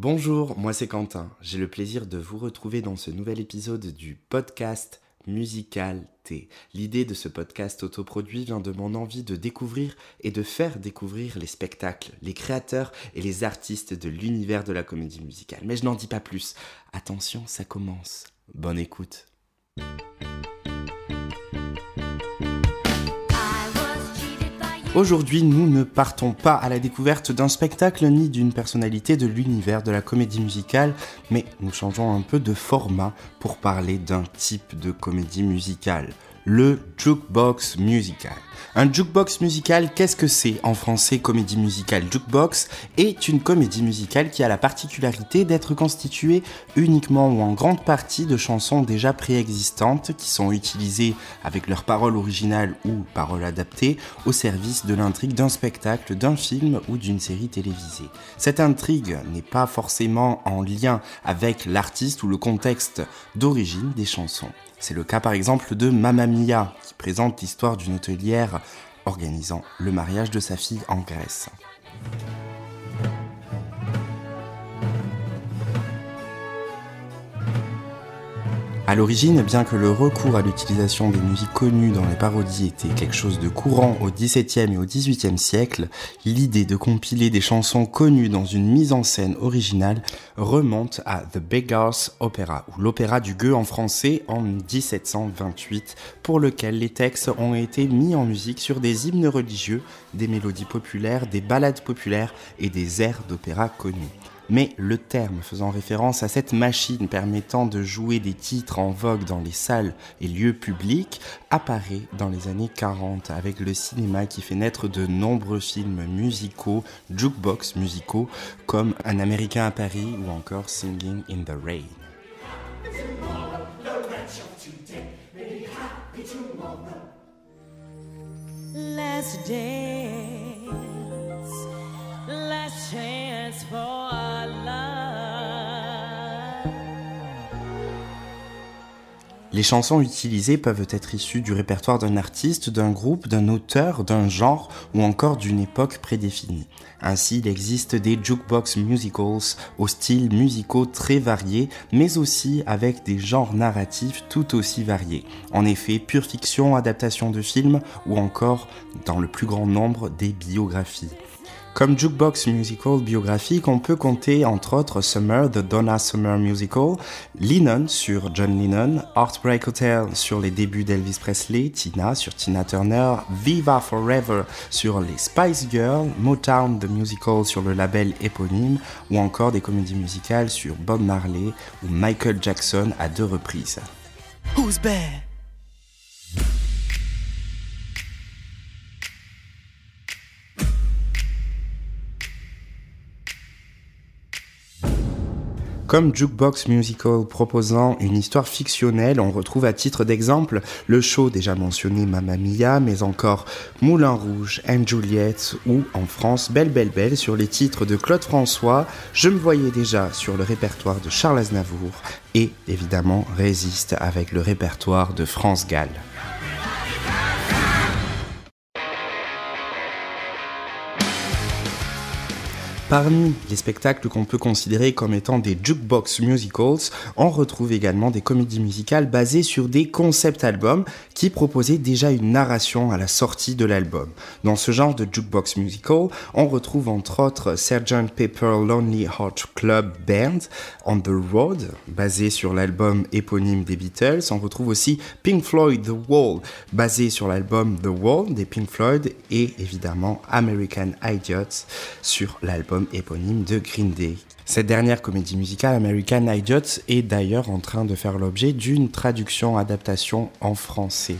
Bonjour, moi c'est Quentin. J'ai le plaisir de vous retrouver dans ce nouvel épisode du podcast Musical T. L'idée de ce podcast autoproduit vient de mon envie de découvrir et de faire découvrir les spectacles, les créateurs et les artistes de l'univers de la comédie musicale. Mais je n'en dis pas plus. Attention, ça commence. Bonne écoute. Aujourd'hui, nous ne partons pas à la découverte d'un spectacle ni d'une personnalité de l'univers de la comédie musicale, mais nous changeons un peu de format pour parler d'un type de comédie musicale, le jukebox musical. Un jukebox musical, qu'est-ce que c'est en français comédie musicale Jukebox est une comédie musicale qui a la particularité d'être constituée uniquement ou en grande partie de chansons déjà préexistantes qui sont utilisées avec leurs paroles originales ou paroles adaptées au service de l'intrigue d'un spectacle, d'un film ou d'une série télévisée. Cette intrigue n'est pas forcément en lien avec l'artiste ou le contexte d'origine des chansons. C'est le cas par exemple de Mamma Mia, qui présente l'histoire d'une hôtelière organisant le mariage de sa fille en Grèce. À l'origine, bien que le recours à l'utilisation des musiques connues dans les parodies était quelque chose de courant au XVIIe et au XVIIIe siècle, l'idée de compiler des chansons connues dans une mise en scène originale remonte à The Beggar's Opera, ou l'opéra du gueux en français en 1728, pour lequel les textes ont été mis en musique sur des hymnes religieux, des mélodies populaires, des ballades populaires et des airs d'opéra connus mais le terme faisant référence à cette machine permettant de jouer des titres en vogue dans les salles et lieux publics apparaît dans les années 40 avec le cinéma qui fait naître de nombreux films musicaux, jukebox musicaux comme Un Américain à Paris ou encore Singing in the Rain. Les chansons utilisées peuvent être issues du répertoire d'un artiste, d'un groupe, d'un auteur, d'un genre ou encore d'une époque prédéfinie. Ainsi, il existe des jukebox musicals aux styles musicaux très variés, mais aussi avec des genres narratifs tout aussi variés. En effet, pure fiction, adaptation de films ou encore, dans le plus grand nombre, des biographies. Comme jukebox musical biographique, on peut compter entre autres Summer, The Donna Summer Musical, Lennon sur John Lennon, Heartbreak Hotel sur les débuts d'Elvis Presley, Tina sur Tina Turner, Viva Forever sur les Spice Girls, Motown The Musical sur le label éponyme, ou encore des comédies musicales sur Bob Marley ou Michael Jackson à deux reprises. Comme Jukebox Musical proposant une histoire fictionnelle, on retrouve à titre d'exemple le show déjà mentionné Mamma Mia, mais encore Moulin Rouge, and Juliette ou en France Belle Belle Belle sur les titres de Claude François, Je me voyais déjà sur le répertoire de Charles Aznavour et évidemment Résiste avec le répertoire de France Gall. Parmi les spectacles qu'on peut considérer comme étant des jukebox musicals, on retrouve également des comédies musicales basées sur des concept albums qui proposaient déjà une narration à la sortie de l'album. Dans ce genre de jukebox musical, on retrouve entre autres Sgt. Pepper Lonely Heart Club Band on the Road, basé sur l'album éponyme des Beatles. On retrouve aussi Pink Floyd The Wall, basé sur l'album The Wall des Pink Floyd et évidemment American Idiots sur l'album éponyme de Green Day. Cette dernière comédie musicale, American Idiot, est d'ailleurs en train de faire l'objet d'une traduction-adaptation en français.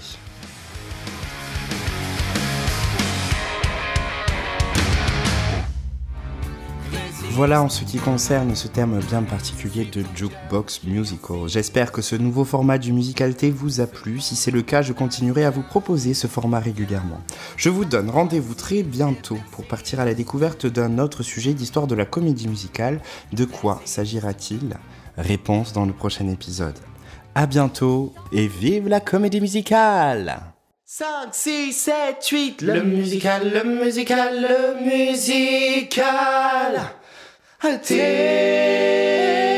Voilà en ce qui concerne ce terme bien particulier de jukebox musical. J'espère que ce nouveau format du musicalité vous a plu. Si c'est le cas, je continuerai à vous proposer ce format régulièrement. Je vous donne rendez-vous très bientôt pour partir à la découverte d'un autre sujet d'histoire de la comédie musicale. De quoi s'agira-t-il? Réponse dans le prochain épisode. À bientôt et vive la comédie musicale 5, 6, 7, 8, le musical, le musical, le musical. Até.